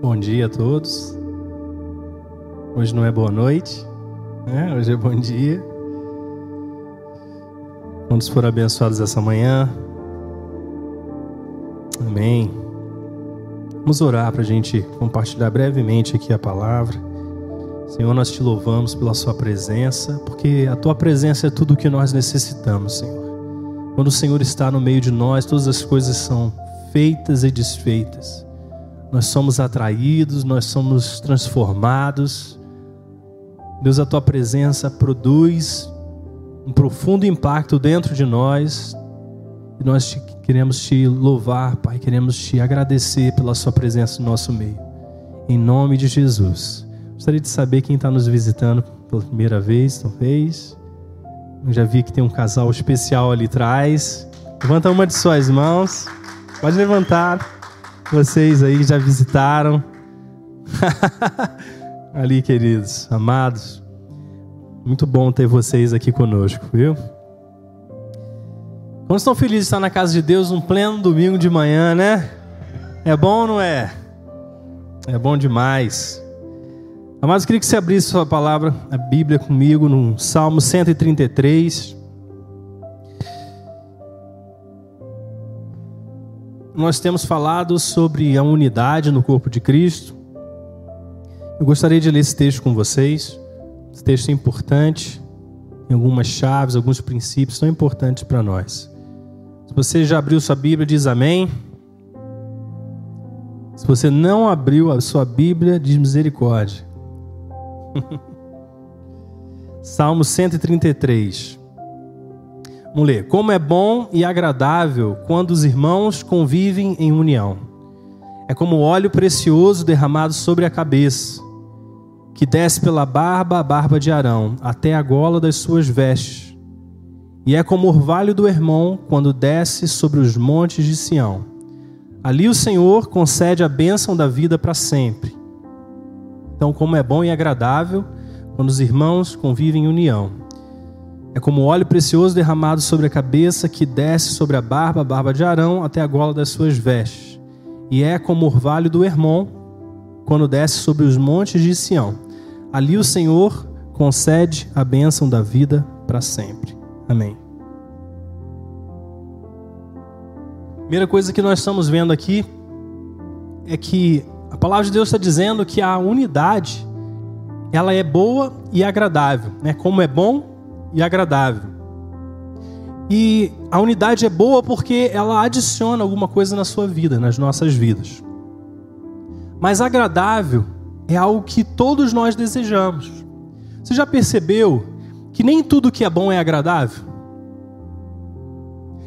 Bom dia a todos. Hoje não é boa noite, né? hoje é bom dia. Quantos foram abençoados essa manhã? Amém. Vamos orar para a gente compartilhar brevemente aqui a palavra. Senhor, nós te louvamos pela Sua presença, porque a Tua presença é tudo o que nós necessitamos, Senhor. Quando o Senhor está no meio de nós, todas as coisas são feitas e desfeitas. Nós somos atraídos, nós somos transformados. Deus, a tua presença produz um profundo impacto dentro de nós. E nós te, queremos te louvar, Pai, queremos te agradecer pela sua presença no nosso meio. Em nome de Jesus. Gostaria de saber quem está nos visitando pela primeira vez, talvez. Eu já vi que tem um casal especial ali atrás. Levanta uma de suas mãos. Pode levantar. Vocês aí já visitaram. ali, queridos, amados. Muito bom ter vocês aqui conosco, viu? Como estão felizes de estar na casa de Deus um pleno domingo de manhã, né? É bom ou não é? É bom demais. Amados, queria que você abrisse sua palavra, a Bíblia comigo, no Salmo 133. Nós temos falado sobre a unidade no corpo de Cristo. Eu gostaria de ler esse texto com vocês. Esse texto é importante, tem algumas chaves, alguns princípios tão importantes para nós. Se você já abriu sua Bíblia, diz amém. Se você não abriu a sua Bíblia, diz misericórdia. Salmo 133. Vamos ler. Como é bom e agradável quando os irmãos convivem em união. É como óleo precioso derramado sobre a cabeça, que desce pela barba a barba de Arão, até a gola das suas vestes. E é como o orvalho do irmão quando desce sobre os montes de Sião. Ali o Senhor concede a bênção da vida para sempre. Então, como é bom e agradável quando os irmãos convivem em união. É como óleo precioso derramado sobre a cabeça que desce sobre a barba, a barba de Arão, até a gola das suas vestes. E é como o orvalho do Hermon, quando desce sobre os montes de Sião. Ali o Senhor concede a bênção da vida para sempre. Amém. Primeira coisa que nós estamos vendo aqui é que a palavra de Deus está dizendo que a unidade ela é boa e agradável, né? Como é bom e agradável. E a unidade é boa porque ela adiciona alguma coisa na sua vida, nas nossas vidas. Mas agradável é algo que todos nós desejamos. Você já percebeu que nem tudo que é bom é agradável?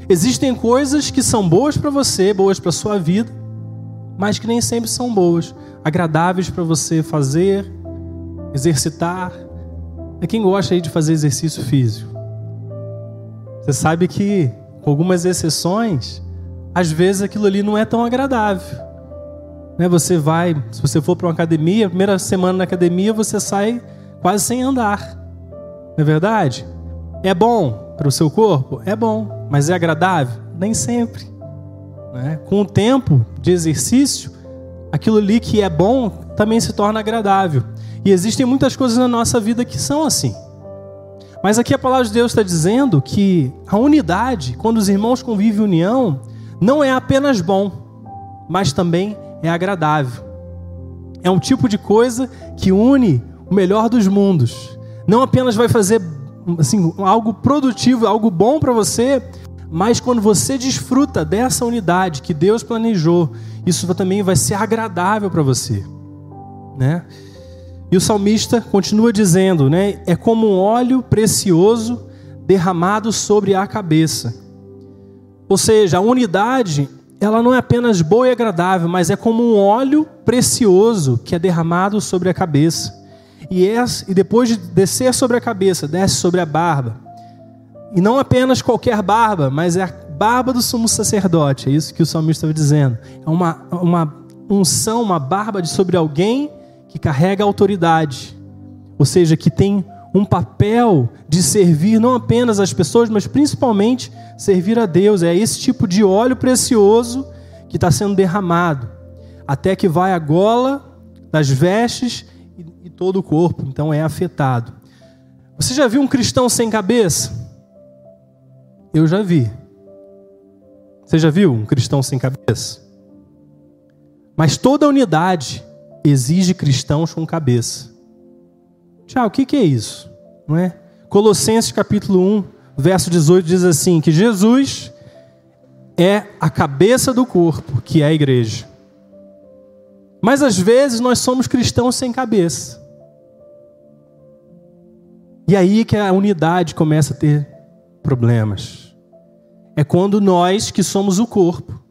Existem coisas que são boas para você, boas para sua vida, mas que nem sempre são boas, agradáveis para você fazer, exercitar, é quem gosta aí de fazer exercício físico. Você sabe que, com algumas exceções, às vezes aquilo ali não é tão agradável. Né? Você vai, se você for para uma academia, primeira semana na academia, você sai quase sem andar. Não é verdade? É bom para o seu corpo? É bom. Mas é agradável? Nem sempre. Né? Com o tempo de exercício, aquilo ali que é bom também se torna agradável. E existem muitas coisas na nossa vida que são assim. Mas aqui a palavra de Deus está dizendo que a unidade, quando os irmãos convivem em união, não é apenas bom, mas também é agradável. É um tipo de coisa que une o melhor dos mundos. Não apenas vai fazer assim, algo produtivo, algo bom para você, mas quando você desfruta dessa unidade que Deus planejou, isso também vai ser agradável para você, né? E o salmista continua dizendo, né? É como um óleo precioso derramado sobre a cabeça. Ou seja, a unidade, ela não é apenas boa e agradável, mas é como um óleo precioso que é derramado sobre a cabeça. E, é, e depois de descer sobre a cabeça, desce sobre a barba. E não apenas qualquer barba, mas é a barba do sumo sacerdote. É isso que o salmista estava dizendo. É uma, uma unção, uma barba de sobre alguém que carrega autoridade, ou seja, que tem um papel de servir não apenas as pessoas, mas principalmente servir a Deus. É esse tipo de óleo precioso que está sendo derramado. até que vai a gola das vestes e, todo o corpo, então é afetado. Você já viu um cristão sem cabeça? Eu já vi. Você já viu um cristão sem cabeça? Mas toda unidade exige cristãos com cabeça. Tiago, o que, que é isso? Não é? Colossenses capítulo 1, verso 18 diz assim: que Jesus é a cabeça do corpo, que é a igreja. Mas às vezes nós somos cristãos sem cabeça. E aí que a unidade começa a ter problemas. É quando nós, que somos o corpo,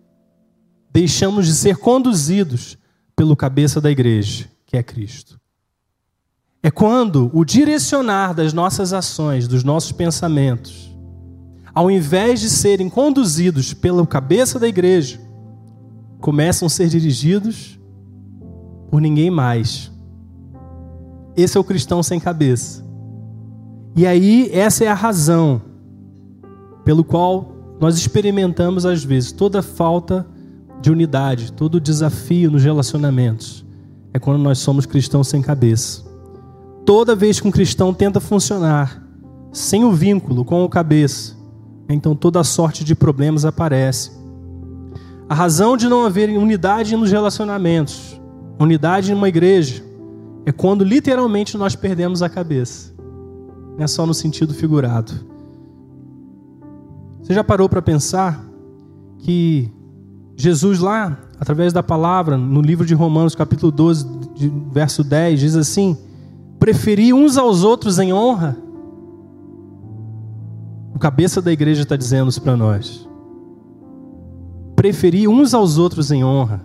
deixamos de ser conduzidos pelo cabeça da igreja, que é Cristo. É quando o direcionar das nossas ações, dos nossos pensamentos, ao invés de serem conduzidos pela cabeça da igreja, começam a ser dirigidos por ninguém mais. Esse é o cristão sem cabeça. E aí, essa é a razão pelo qual nós experimentamos, às vezes, toda falta de unidade, todo desafio nos relacionamentos. É quando nós somos cristãos sem cabeça. Toda vez que um cristão tenta funcionar sem o vínculo com o cabeça, então toda sorte de problemas aparece. A razão de não haver unidade nos relacionamentos, unidade em uma igreja, é quando literalmente nós perdemos a cabeça não é só no sentido figurado. Você já parou para pensar que Jesus lá, através da palavra, no livro de Romanos, capítulo 12, verso 10, diz assim: preferir uns aos outros em honra? O cabeça da igreja está dizendo isso para nós. Preferir uns aos outros em honra.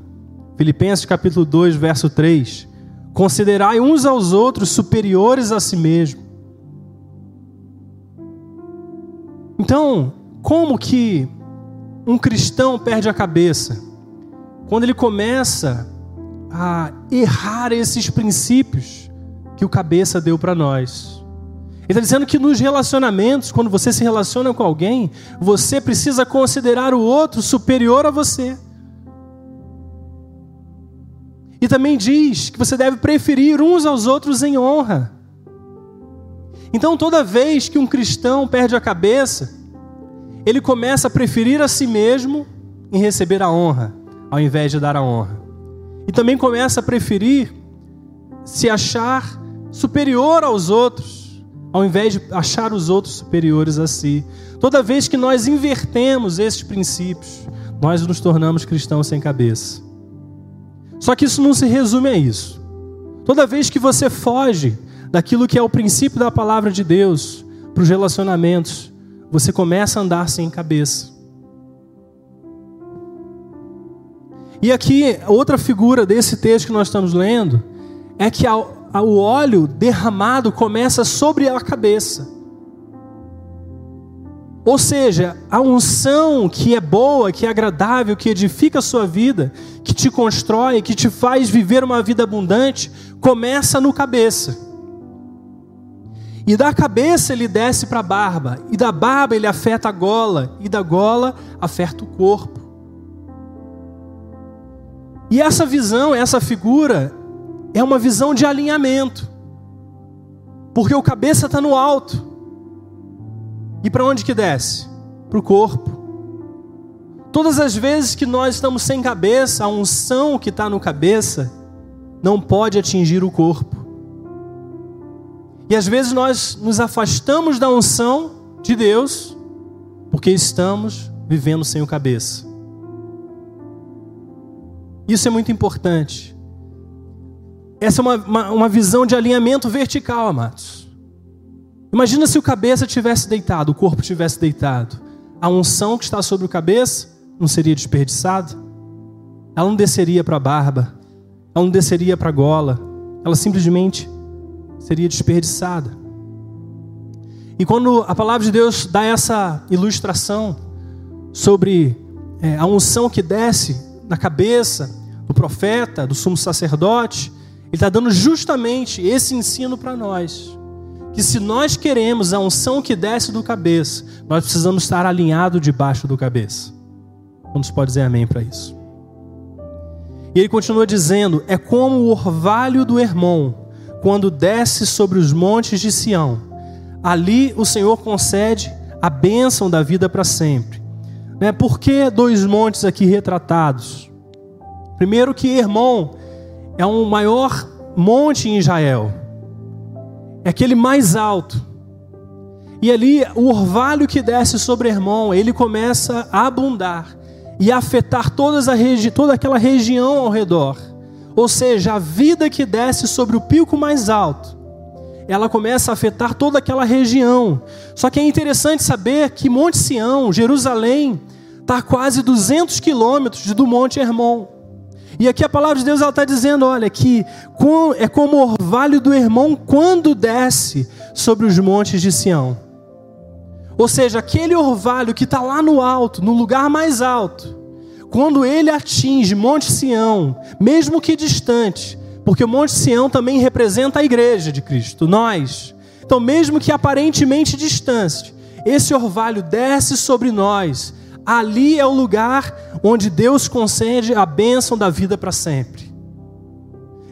Filipenses capítulo 2, verso 3. Considerai uns aos outros superiores a si mesmo. Então, como que um cristão perde a cabeça? Quando ele começa a errar esses princípios que o cabeça deu para nós. Ele está dizendo que nos relacionamentos, quando você se relaciona com alguém, você precisa considerar o outro superior a você. E também diz que você deve preferir uns aos outros em honra. Então, toda vez que um cristão perde a cabeça, ele começa a preferir a si mesmo em receber a honra, ao invés de dar a honra. E também começa a preferir se achar superior aos outros, ao invés de achar os outros superiores a si. Toda vez que nós invertemos esses princípios, nós nos tornamos cristãos sem cabeça. Só que isso não se resume a isso. Toda vez que você foge daquilo que é o princípio da palavra de Deus para os relacionamentos, você começa a andar sem cabeça. E aqui, outra figura desse texto que nós estamos lendo é que o óleo derramado começa sobre a cabeça. Ou seja, a unção que é boa, que é agradável, que edifica a sua vida, que te constrói, que te faz viver uma vida abundante, começa no cabeça. E da cabeça ele desce para a barba, e da barba ele afeta a gola, e da gola afeta o corpo. E essa visão, essa figura, é uma visão de alinhamento, porque o cabeça está no alto, e para onde que desce? Para o corpo. Todas as vezes que nós estamos sem cabeça, a unção que está no cabeça não pode atingir o corpo. E às vezes nós nos afastamos da unção de Deus porque estamos vivendo sem o cabeça. Isso é muito importante. Essa é uma, uma, uma visão de alinhamento vertical, amados. Imagina se o cabeça tivesse deitado, o corpo tivesse deitado. A unção que está sobre o cabeça não seria desperdiçada? Ela não desceria para a barba, ela não desceria para a gola, ela simplesmente seria desperdiçada. E quando a palavra de Deus dá essa ilustração sobre é, a unção que desce na cabeça do profeta, do sumo sacerdote, ele está dando justamente esse ensino para nós. Que se nós queremos a unção que desce do cabeça, nós precisamos estar alinhado debaixo do cabeça. Quantos pode dizer amém para isso? E ele continua dizendo: é como o orvalho do Hermon, quando desce sobre os montes de Sião. Ali o Senhor concede a bênção da vida para sempre. Né? Por que dois montes aqui retratados? Primeiro, que Hermon é o um maior monte em Israel, é aquele mais alto. E ali o orvalho que desce sobre Hermon, ele começa a abundar e afetar a toda aquela região ao redor. Ou seja, a vida que desce sobre o pico mais alto, ela começa a afetar toda aquela região. Só que é interessante saber que Monte Sião, Jerusalém, está a quase 200 quilômetros do Monte Hermon. E aqui a palavra de Deus está dizendo: olha, que é como o orvalho do Hermon quando desce sobre os montes de Sião. Ou seja, aquele orvalho que está lá no alto, no lugar mais alto, quando ele atinge Monte Sião, mesmo que distante, porque o Monte Sião também representa a igreja de Cristo, nós. Então, mesmo que aparentemente distante, esse orvalho desce sobre nós. Ali é o lugar onde Deus concede a bênção da vida para sempre.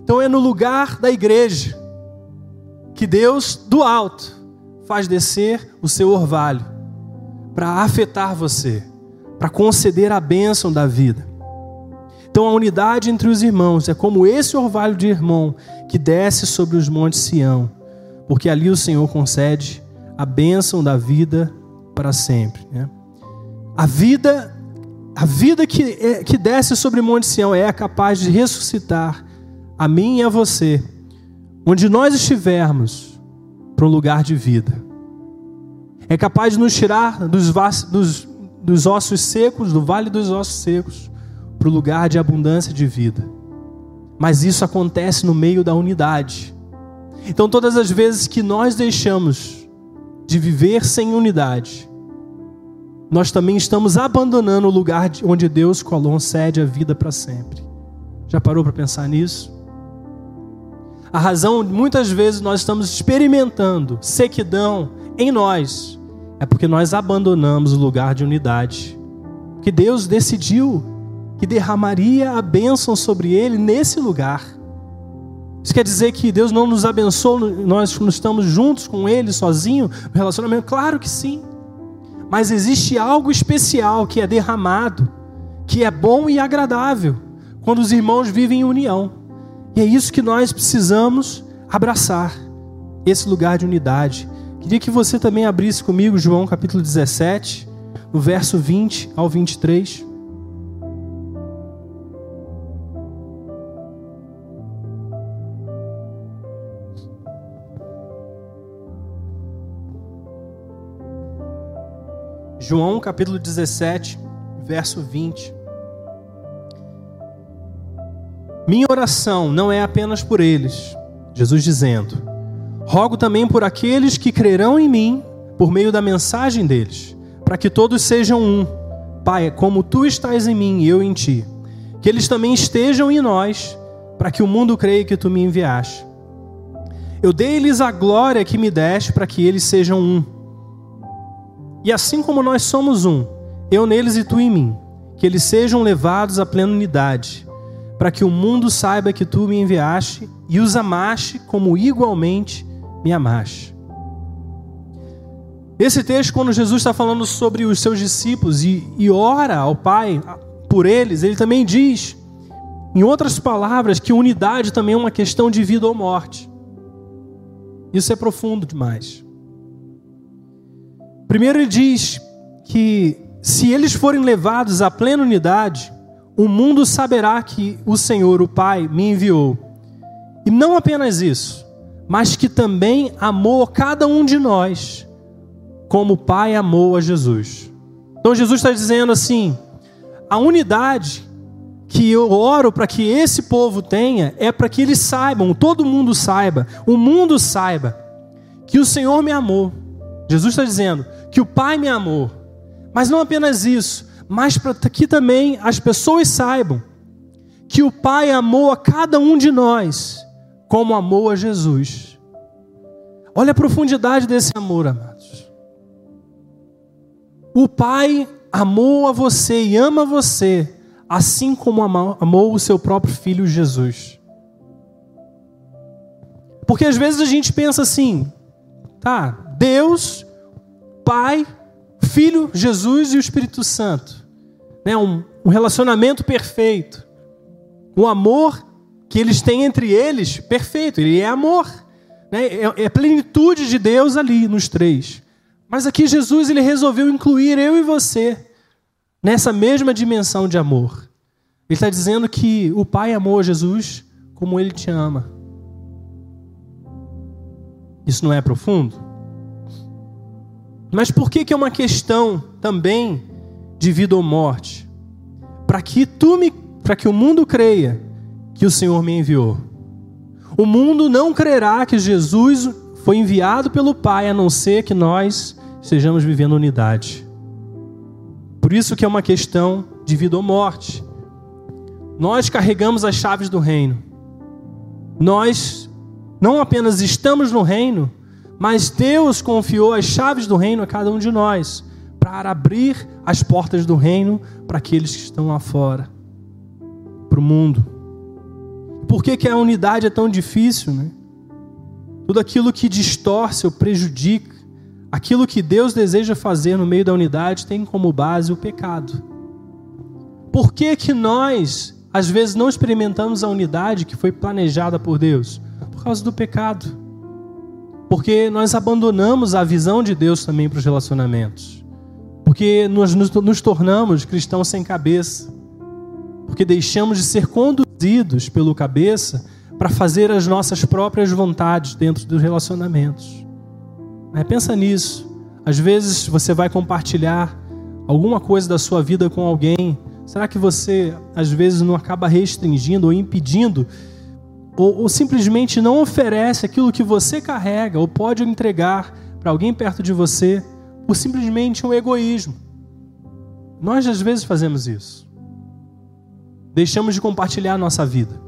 Então, é no lugar da igreja que Deus, do alto, faz descer o seu orvalho para afetar você, para conceder a bênção da vida. Então a unidade entre os irmãos é como esse orvalho de irmão que desce sobre os montes Sião, porque ali o Senhor concede a bênção da vida para sempre. Né? A vida, a vida que, é, que desce sobre o monte Sião é capaz de ressuscitar a mim e a você, onde nós estivermos para um lugar de vida. É capaz de nos tirar dos, dos, dos ossos secos, do vale dos ossos secos, para o lugar de abundância de vida. Mas isso acontece no meio da unidade. Então, todas as vezes que nós deixamos de viver sem unidade, nós também estamos abandonando o lugar onde Deus concede a vida para sempre. Já parou para pensar nisso? A razão, muitas vezes, nós estamos experimentando sequidão em nós, é porque nós abandonamos o lugar de unidade. Que Deus decidiu que derramaria a bênção sobre ele nesse lugar. Isso quer dizer que Deus não nos abençoou, nós não estamos juntos com Ele, sozinho, no relacionamento? Claro que sim. Mas existe algo especial que é derramado, que é bom e agradável, quando os irmãos vivem em união. E é isso que nós precisamos abraçar, esse lugar de unidade. Queria que você também abrisse comigo João capítulo 17, no verso 20 ao 23. João capítulo 17, verso 20. Minha oração não é apenas por eles, Jesus dizendo: rogo também por aqueles que crerão em mim por meio da mensagem deles, para que todos sejam um. Pai, como tu estás em mim e eu em ti, que eles também estejam em nós, para que o mundo creia que tu me enviaste. Eu dei-lhes a glória que me deste para que eles sejam um. E assim como nós somos um, eu neles e tu em mim, que eles sejam levados à plena unidade para que o mundo saiba que tu me enviaste e os amaste como igualmente me amaste. Esse texto, quando Jesus está falando sobre os seus discípulos e, e ora ao Pai por eles, ele também diz, em outras palavras, que unidade também é uma questão de vida ou morte. Isso é profundo demais. Primeiro, ele diz que se eles forem levados à plena unidade, o mundo saberá que o Senhor, o Pai, me enviou. E não apenas isso, mas que também amou cada um de nós, como o Pai amou a Jesus. Então Jesus está dizendo assim: a unidade que eu oro para que esse povo tenha é para que eles saibam, todo mundo saiba, o mundo saiba, que o Senhor me amou. Jesus está dizendo que o Pai me amou. Mas não apenas isso, mas para que também as pessoas saibam que o Pai amou a cada um de nós como amou a Jesus. Olha a profundidade desse amor, amados. O Pai amou a você e ama você assim como amou o seu próprio filho Jesus. Porque às vezes a gente pensa assim, tá, Deus, Pai, Filho, Jesus e o Espírito Santo. Né? Um, um relacionamento perfeito. O amor que eles têm entre eles, perfeito, ele é amor. Né? É, é plenitude de Deus ali nos três. Mas aqui Jesus ele resolveu incluir eu e você nessa mesma dimensão de amor. Ele está dizendo que o Pai amou Jesus como ele te ama. Isso não é profundo? Mas por que, que é uma questão também de vida ou morte? Para que tu me, para que o mundo creia que o Senhor me enviou. O mundo não crerá que Jesus foi enviado pelo Pai, a não ser que nós estejamos vivendo unidade. Por isso que é uma questão de vida ou morte. Nós carregamos as chaves do reino. Nós não apenas estamos no reino, mas Deus confiou as chaves do reino a cada um de nós para abrir as portas do reino para aqueles que estão lá fora, para o mundo. Por que, que a unidade é tão difícil? Né? Tudo aquilo que distorce ou prejudica, aquilo que Deus deseja fazer no meio da unidade tem como base o pecado. Por que, que nós, às vezes, não experimentamos a unidade que foi planejada por Deus? Por causa do pecado. Porque nós abandonamos a visão de Deus também para os relacionamentos. Porque nós nos, nos tornamos cristãos sem cabeça. Porque deixamos de ser conduzidos pelo cabeça para fazer as nossas próprias vontades dentro dos relacionamentos. Pensa nisso. Às vezes você vai compartilhar alguma coisa da sua vida com alguém. Será que você, às vezes, não acaba restringindo ou impedindo ou, ou simplesmente não oferece aquilo que você carrega ou pode entregar para alguém perto de você por simplesmente um egoísmo. Nós às vezes fazemos isso. Deixamos de compartilhar a nossa vida.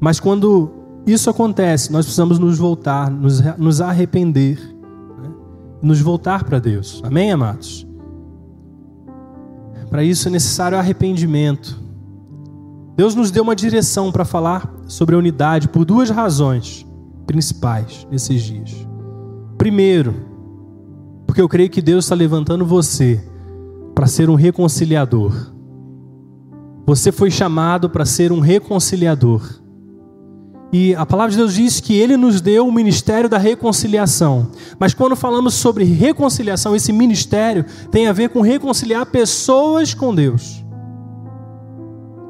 Mas quando isso acontece, nós precisamos nos voltar, nos, nos arrepender, né? nos voltar para Deus. Amém, amados? Para isso é necessário arrependimento. Deus nos deu uma direção para falar sobre a unidade por duas razões principais nesses dias. Primeiro, porque eu creio que Deus está levantando você para ser um reconciliador. Você foi chamado para ser um reconciliador. E a palavra de Deus diz que Ele nos deu o ministério da reconciliação. Mas quando falamos sobre reconciliação, esse ministério tem a ver com reconciliar pessoas com Deus.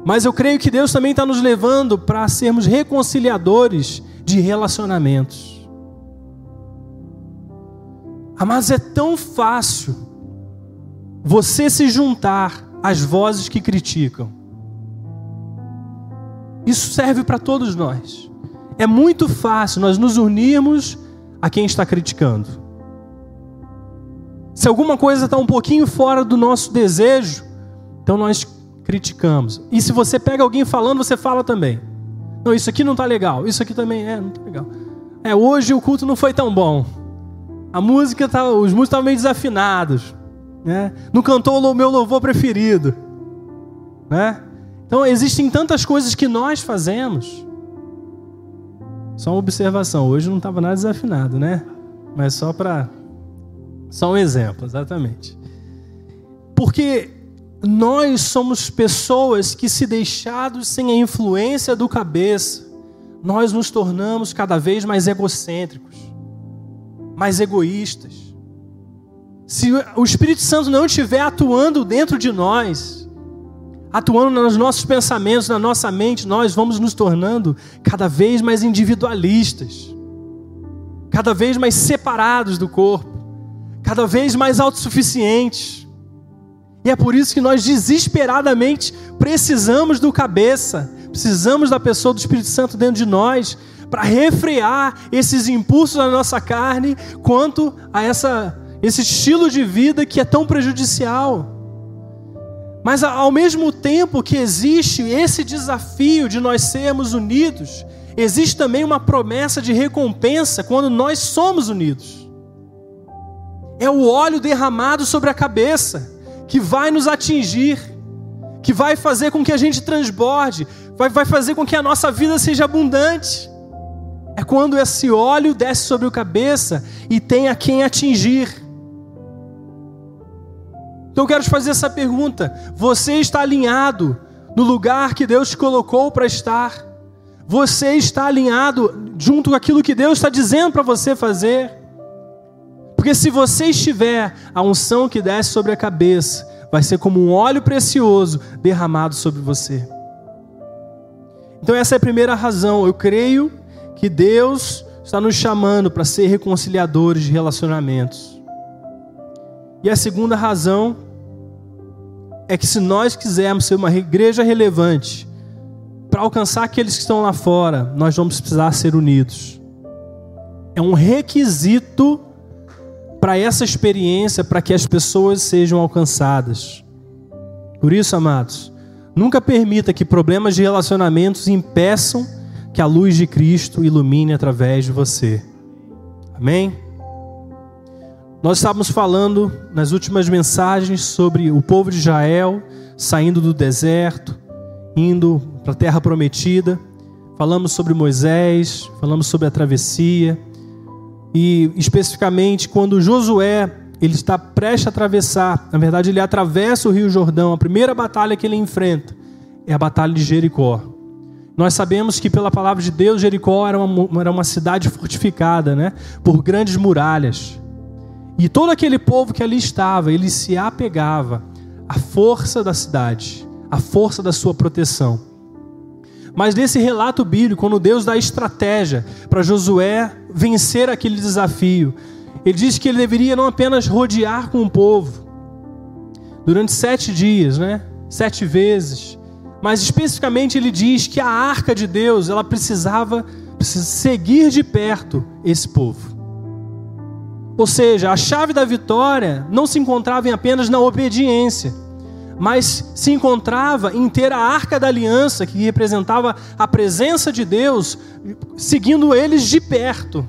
Mas eu creio que Deus também está nos levando para sermos reconciliadores de relacionamentos. Mas é tão fácil você se juntar às vozes que criticam. Isso serve para todos nós. É muito fácil nós nos unirmos a quem está criticando. Se alguma coisa está um pouquinho fora do nosso desejo, então nós criticamos. E se você pega alguém falando, você fala também. Não, isso aqui não está legal. Isso aqui também é, não está legal. É, hoje o culto não foi tão bom. A música tá, os músicos estavam meio desafinados, né? Não cantou o meu louvor preferido, né? Então existem tantas coisas que nós fazemos. Só uma observação, hoje não estava nada desafinado, né? Mas só para só um exemplo, exatamente. Porque nós somos pessoas que, se deixados sem a influência do cabeça, nós nos tornamos cada vez mais egocêntricos, mais egoístas. Se o Espírito Santo não estiver atuando dentro de nós, atuando nos nossos pensamentos, na nossa mente, nós vamos nos tornando cada vez mais individualistas, cada vez mais separados do corpo, cada vez mais autossuficientes e é por isso que nós desesperadamente precisamos do cabeça, precisamos da pessoa do Espírito Santo dentro de nós para refrear esses impulsos da nossa carne quanto a essa, esse estilo de vida que é tão prejudicial. Mas ao mesmo tempo que existe esse desafio de nós sermos unidos, existe também uma promessa de recompensa quando nós somos unidos. É o óleo derramado sobre a cabeça que vai nos atingir, que vai fazer com que a gente transborde, vai, vai fazer com que a nossa vida seja abundante. É quando esse óleo desce sobre a cabeça e tem a quem atingir. Então eu quero te fazer essa pergunta: você está alinhado no lugar que Deus te colocou para estar? Você está alinhado junto com aquilo que Deus está dizendo para você fazer? Porque se você estiver, a unção que desce sobre a cabeça vai ser como um óleo precioso derramado sobre você. Então, essa é a primeira razão. Eu creio que Deus está nos chamando para ser reconciliadores de relacionamentos. E a segunda razão é que se nós quisermos ser uma igreja relevante, para alcançar aqueles que estão lá fora, nós vamos precisar ser unidos. É um requisito para essa experiência, para que as pessoas sejam alcançadas. Por isso, amados, nunca permita que problemas de relacionamentos impeçam que a luz de Cristo ilumine através de você. Amém? Nós estávamos falando nas últimas mensagens sobre o povo de Israel saindo do deserto, indo para a terra prometida. Falamos sobre Moisés, falamos sobre a travessia e especificamente quando Josué ele está prestes a atravessar, na verdade ele atravessa o Rio Jordão, a primeira batalha que ele enfrenta é a batalha de Jericó. Nós sabemos que pela palavra de Deus Jericó era uma, era uma cidade fortificada, né, por grandes muralhas. E todo aquele povo que ali estava, ele se apegava à força da cidade, à força da sua proteção. Mas nesse relato bíblico, quando Deus dá estratégia para Josué vencer aquele desafio, ele diz que ele deveria não apenas rodear com o povo durante sete dias, né? Sete vezes. Mas especificamente ele diz que a arca de Deus ela precisava, seguir de perto esse povo. Ou seja, a chave da vitória não se encontrava em apenas na obediência mas se encontrava em ter a arca da aliança, que representava a presença de Deus, seguindo eles de perto.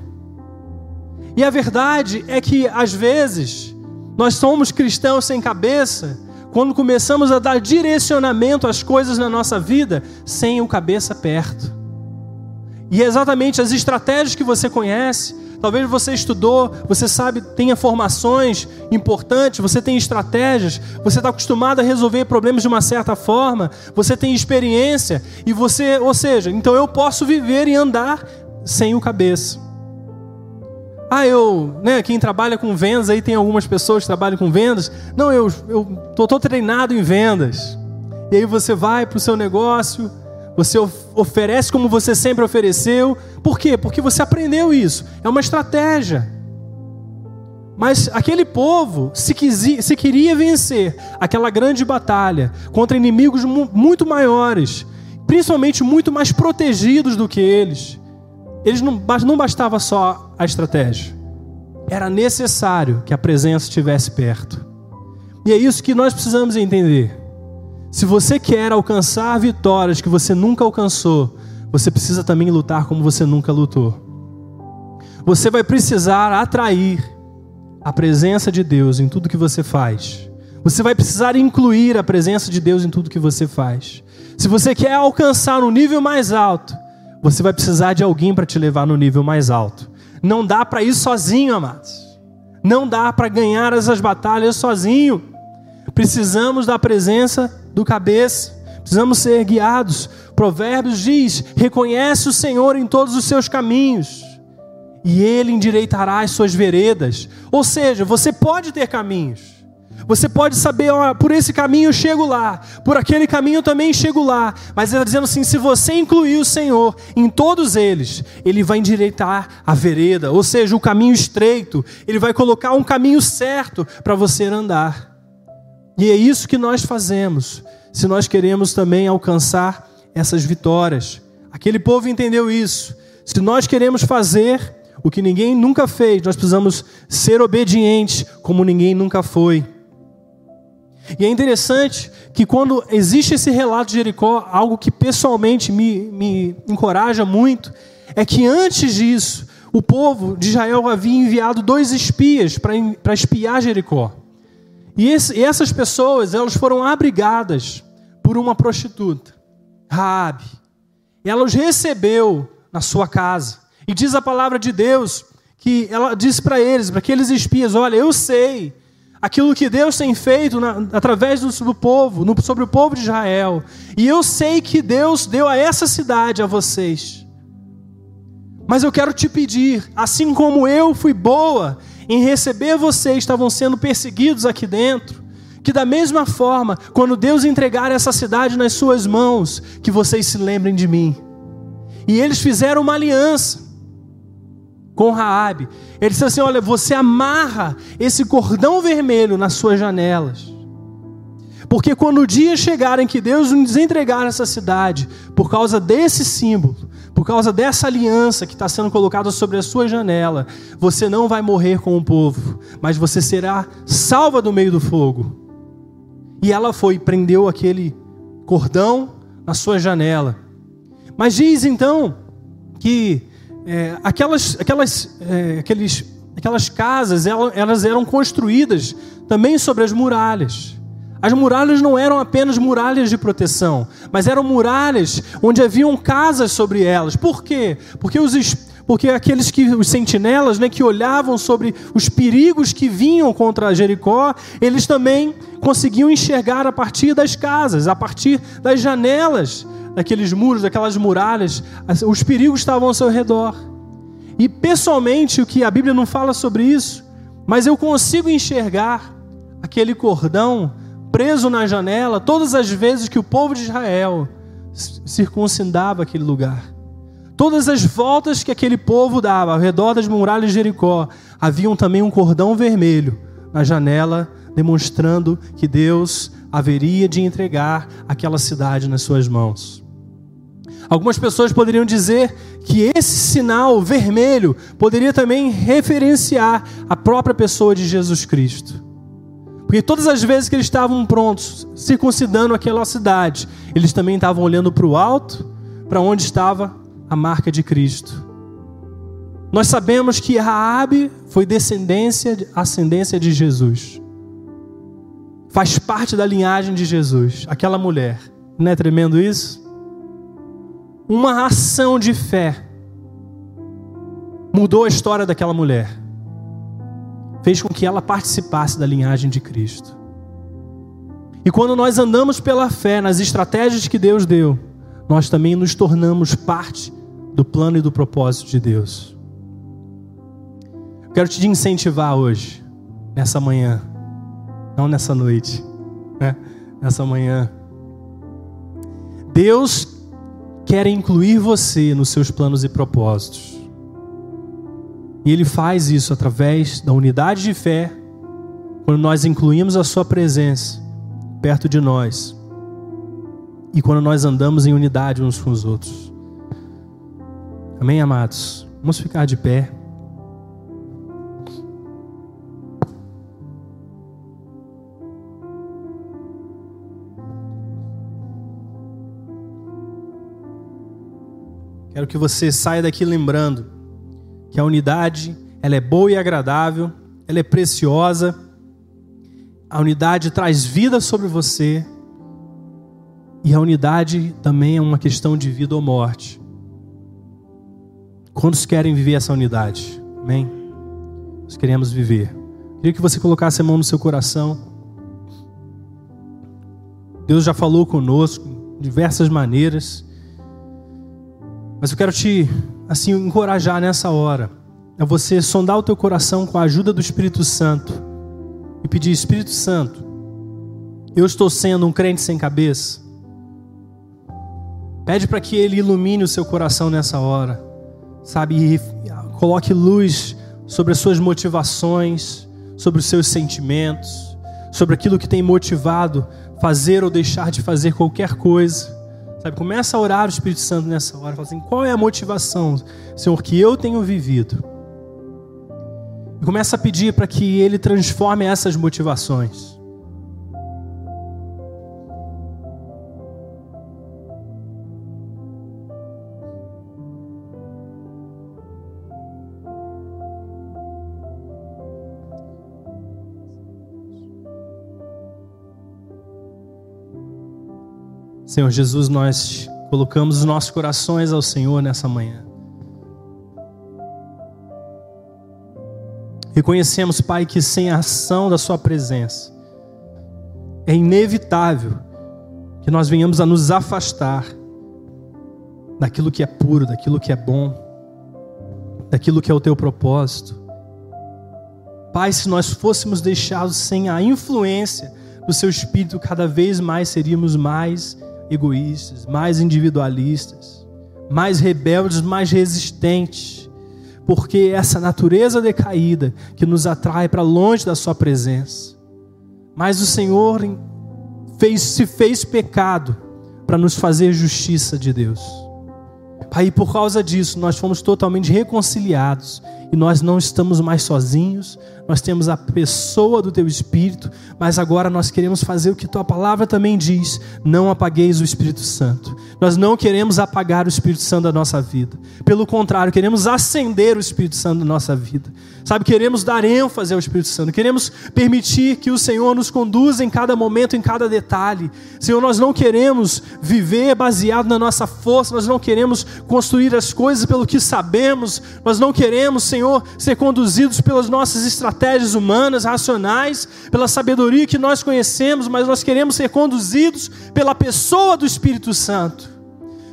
E a verdade é que, às vezes, nós somos cristãos sem cabeça quando começamos a dar direcionamento às coisas na nossa vida sem o cabeça perto. E é exatamente as estratégias que você conhece, Talvez você estudou, você sabe, tenha formações importantes, você tem estratégias, você está acostumado a resolver problemas de uma certa forma, você tem experiência e você, ou seja, então eu posso viver e andar sem o cabeça. Ah, eu, né, quem trabalha com vendas, aí tem algumas pessoas que trabalham com vendas. Não, eu estou treinado em vendas. E aí você vai para o seu negócio, você oferece como você sempre ofereceu. Por quê? Porque você aprendeu isso. É uma estratégia. Mas aquele povo, se, quisia, se queria vencer aquela grande batalha contra inimigos muito maiores, principalmente muito mais protegidos do que eles, eles não, não bastava só a estratégia. Era necessário que a presença estivesse perto. E é isso que nós precisamos entender. Se você quer alcançar vitórias que você nunca alcançou, você precisa também lutar como você nunca lutou. Você vai precisar atrair a presença de Deus em tudo que você faz. Você vai precisar incluir a presença de Deus em tudo que você faz. Se você quer alcançar um nível mais alto, você vai precisar de alguém para te levar no nível mais alto. Não dá para ir sozinho, amados. Não dá para ganhar essas batalhas sozinho. Precisamos da presença do cabeça. Precisamos ser guiados. Provérbios diz: reconhece o Senhor em todos os seus caminhos, e Ele endireitará as suas veredas. Ou seja, você pode ter caminhos. Você pode saber, por esse caminho eu chego lá, por aquele caminho eu também chego lá. Mas ele está dizendo assim: se você incluir o Senhor em todos eles, Ele vai endireitar a vereda, ou seja, o caminho estreito, Ele vai colocar um caminho certo para você andar. E é isso que nós fazemos, se nós queremos também alcançar essas vitórias. Aquele povo entendeu isso. Se nós queremos fazer o que ninguém nunca fez, nós precisamos ser obedientes como ninguém nunca foi. E é interessante que quando existe esse relato de Jericó, algo que pessoalmente me, me encoraja muito, é que antes disso, o povo de Israel havia enviado dois espias para espiar Jericó. E, esse, e essas pessoas, elas foram abrigadas por uma prostituta, Raabe. E ela os recebeu na sua casa. E diz a palavra de Deus que ela disse para eles, para aqueles espias: Olha, eu sei aquilo que Deus tem feito na, através do, do povo, no, sobre o povo de Israel. E eu sei que Deus deu a essa cidade a vocês. Mas eu quero te pedir, assim como eu fui boa em receber vocês, estavam sendo perseguidos aqui dentro, que da mesma forma, quando Deus entregar essa cidade nas suas mãos, que vocês se lembrem de mim. E eles fizeram uma aliança com Raabe. Ele disse assim: "Olha, você amarra esse cordão vermelho nas suas janelas. Porque quando o dia chegar em que Deus nos entregar essa cidade, por causa desse símbolo, por causa dessa aliança que está sendo colocada sobre a sua janela, você não vai morrer com o povo, mas você será salva do meio do fogo. E ela foi, prendeu aquele cordão na sua janela. Mas diz então que é, aquelas, aquelas, é, aqueles, aquelas casas elas eram construídas também sobre as muralhas. As muralhas não eram apenas muralhas de proteção, mas eram muralhas onde haviam casas sobre elas. Por quê? Porque os, porque aqueles que os sentinelas, né, que olhavam sobre os perigos que vinham contra Jericó, eles também conseguiam enxergar a partir das casas, a partir das janelas daqueles muros, daquelas muralhas, os perigos estavam ao seu redor. E pessoalmente, o que a Bíblia não fala sobre isso, mas eu consigo enxergar aquele cordão preso na janela todas as vezes que o povo de Israel circuncidava aquele lugar. Todas as voltas que aquele povo dava ao redor das muralhas de Jericó, haviam também um cordão vermelho na janela, demonstrando que Deus haveria de entregar aquela cidade nas suas mãos. Algumas pessoas poderiam dizer que esse sinal vermelho poderia também referenciar a própria pessoa de Jesus Cristo. Porque todas as vezes que eles estavam prontos, circuncidando aquela cidade, eles também estavam olhando para o alto, para onde estava a marca de Cristo. Nós sabemos que Raabe foi descendência, ascendência de Jesus. Faz parte da linhagem de Jesus, aquela mulher. Não é tremendo isso? uma ação de fé mudou a história daquela mulher. Fez com que ela participasse da linhagem de Cristo. E quando nós andamos pela fé nas estratégias que Deus deu, nós também nos tornamos parte do plano e do propósito de Deus. quero te incentivar hoje, nessa manhã, não nessa noite, né? nessa manhã. Deus quer incluir você nos seus planos e propósitos. E Ele faz isso através da unidade de fé, quando nós incluímos a Sua presença perto de nós e quando nós andamos em unidade uns com os outros. Amém, amados? Vamos ficar de pé. Quero que você saia daqui lembrando que a unidade, ela é boa e agradável, ela é preciosa. A unidade traz vida sobre você. E a unidade também é uma questão de vida ou morte. Quantos querem viver essa unidade? Amém? Nós queremos viver. Queria que você colocasse a mão no seu coração. Deus já falou conosco de diversas maneiras. Mas eu quero te assim encorajar nessa hora a você sondar o teu coração com a ajuda do Espírito Santo e pedir Espírito Santo, eu estou sendo um crente sem cabeça. Pede para que ele ilumine o seu coração nessa hora. Sabe, e coloque luz sobre as suas motivações, sobre os seus sentimentos, sobre aquilo que tem motivado fazer ou deixar de fazer qualquer coisa. Sabe, começa a orar o Espírito Santo nessa hora, fala assim: qual é a motivação, Senhor, que eu tenho vivido? E começa a pedir para que Ele transforme essas motivações. Senhor Jesus, nós colocamos os nossos corações ao Senhor nessa manhã. Reconhecemos, Pai, que sem a ação da Sua presença, é inevitável que nós venhamos a nos afastar daquilo que é puro, daquilo que é bom, daquilo que é o Teu propósito. Pai, se nós fôssemos deixados sem a influência do Seu Espírito, cada vez mais seríamos mais egoístas, mais individualistas, mais rebeldes, mais resistentes, porque essa natureza decaída que nos atrai para longe da Sua presença. Mas o Senhor fez, se fez pecado para nos fazer justiça de Deus. E por causa disso, nós fomos totalmente reconciliados e nós não estamos mais sozinhos, nós temos a pessoa do teu Espírito, mas agora nós queremos fazer o que tua palavra também diz: não apagueis o Espírito Santo. Nós não queremos apagar o Espírito Santo da nossa vida, pelo contrário, queremos acender o Espírito Santo da nossa vida, sabe? Queremos dar ênfase ao Espírito Santo, queremos permitir que o Senhor nos conduza em cada momento, em cada detalhe. Senhor, nós não queremos viver baseado na nossa força, nós não queremos construir as coisas pelo que sabemos, nós não queremos, Senhor ser conduzidos pelas nossas estratégias humanas, racionais, pela sabedoria que nós conhecemos, mas nós queremos ser conduzidos pela pessoa do Espírito Santo.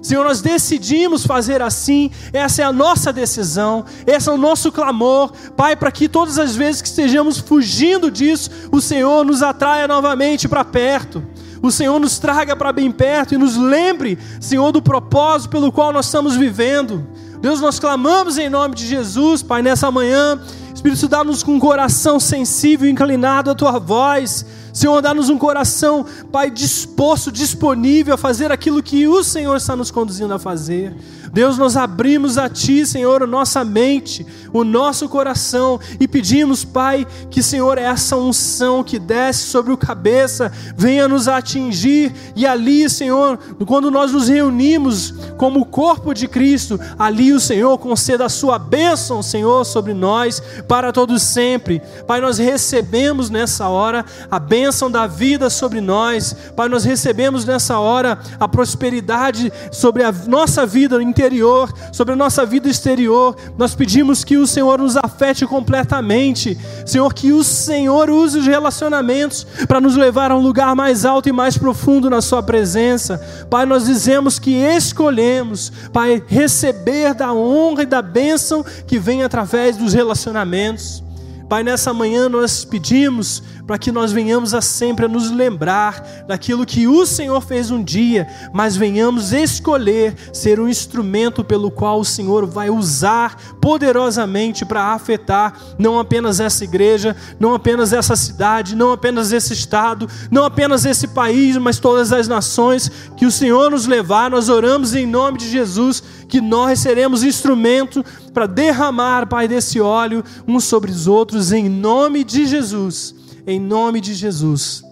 Senhor, nós decidimos fazer assim, essa é a nossa decisão, esse é o nosso clamor, Pai, para que todas as vezes que estejamos fugindo disso, o Senhor nos atraia novamente para perto, o Senhor nos traga para bem perto e nos lembre, Senhor, do propósito pelo qual nós estamos vivendo. Deus, nós clamamos em nome de Jesus, Pai, nessa manhã. Espírito, dá-nos um coração sensível, inclinado à tua voz. Senhor, dá-nos um coração, Pai, disposto, disponível a fazer aquilo que o Senhor está nos conduzindo a fazer. Deus, nós abrimos a Ti, Senhor, a nossa mente, o nosso coração e pedimos, Pai, que, Senhor, essa unção que desce sobre o cabeça venha nos atingir e ali, Senhor, quando nós nos reunimos como corpo de Cristo, ali o Senhor conceda a Sua bênção, Senhor, sobre nós para todos sempre. Pai, nós recebemos nessa hora a bênção da vida sobre nós. Pai, nós recebemos nessa hora a prosperidade sobre a nossa vida interior, sobre a nossa vida exterior. Nós pedimos que o Senhor nos afete completamente. Senhor, que o Senhor use os relacionamentos para nos levar a um lugar mais alto e mais profundo na Sua presença. Pai, nós dizemos que escolhemos, Pai, receber da honra e da bênção que vem através dos relacionamentos. Pai, nessa manhã nós pedimos para que nós venhamos a sempre a nos lembrar daquilo que o Senhor fez um dia, mas venhamos escolher ser um instrumento pelo qual o Senhor vai usar poderosamente para afetar não apenas essa igreja, não apenas essa cidade, não apenas esse estado, não apenas esse país, mas todas as nações que o Senhor nos levar. Nós oramos em nome de Jesus que nós seremos instrumento para derramar, Pai, desse óleo uns sobre os outros, em nome de Jesus. Em nome de Jesus.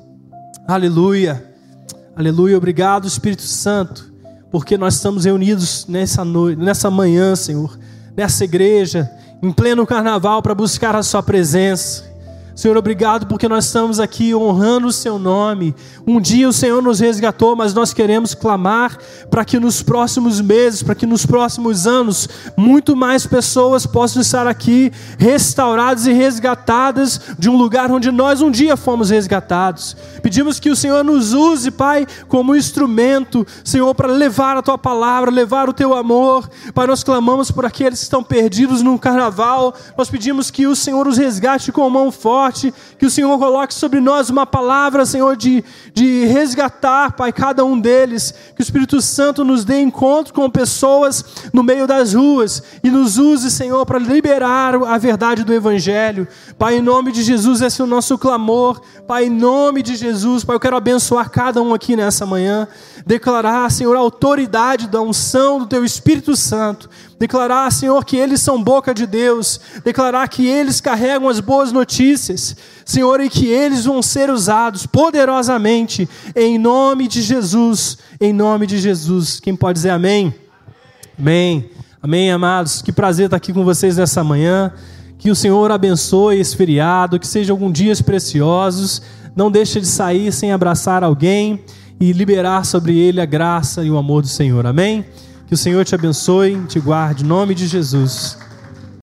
Aleluia. Aleluia. Obrigado, Espírito Santo, porque nós estamos reunidos nessa noite, nessa manhã, Senhor, nessa igreja, em pleno carnaval, para buscar a Sua presença. Senhor, obrigado porque nós estamos aqui honrando o Seu nome. Um dia o Senhor nos resgatou, mas nós queremos clamar para que nos próximos meses, para que nos próximos anos, muito mais pessoas possam estar aqui restauradas e resgatadas de um lugar onde nós um dia fomos resgatados. Pedimos que o Senhor nos use, Pai, como instrumento, Senhor, para levar a Tua palavra, levar o Teu amor. Pai, nós clamamos por aqueles que estão perdidos no carnaval. Nós pedimos que o Senhor os resgate com a mão forte que o Senhor coloque sobre nós uma palavra, Senhor, de, de resgatar, Pai, cada um deles, que o Espírito Santo nos dê encontro com pessoas no meio das ruas e nos use, Senhor, para liberar a verdade do Evangelho. Pai, em nome de Jesus, esse é o nosso clamor. Pai, em nome de Jesus, Pai, eu quero abençoar cada um aqui nessa manhã, declarar, Senhor, a autoridade da unção do Teu Espírito Santo declarar, Senhor, que eles são boca de Deus, declarar que eles carregam as boas notícias, Senhor, e que eles vão ser usados poderosamente em nome de Jesus, em nome de Jesus. Quem pode dizer amém? Amém. Amém, amados. Que prazer estar aqui com vocês nessa manhã. Que o Senhor abençoe esse feriado, que sejam alguns dias preciosos. Não deixe de sair sem abraçar alguém e liberar sobre ele a graça e o amor do Senhor. Amém? Que o Senhor te abençoe, te guarde, em nome de Jesus.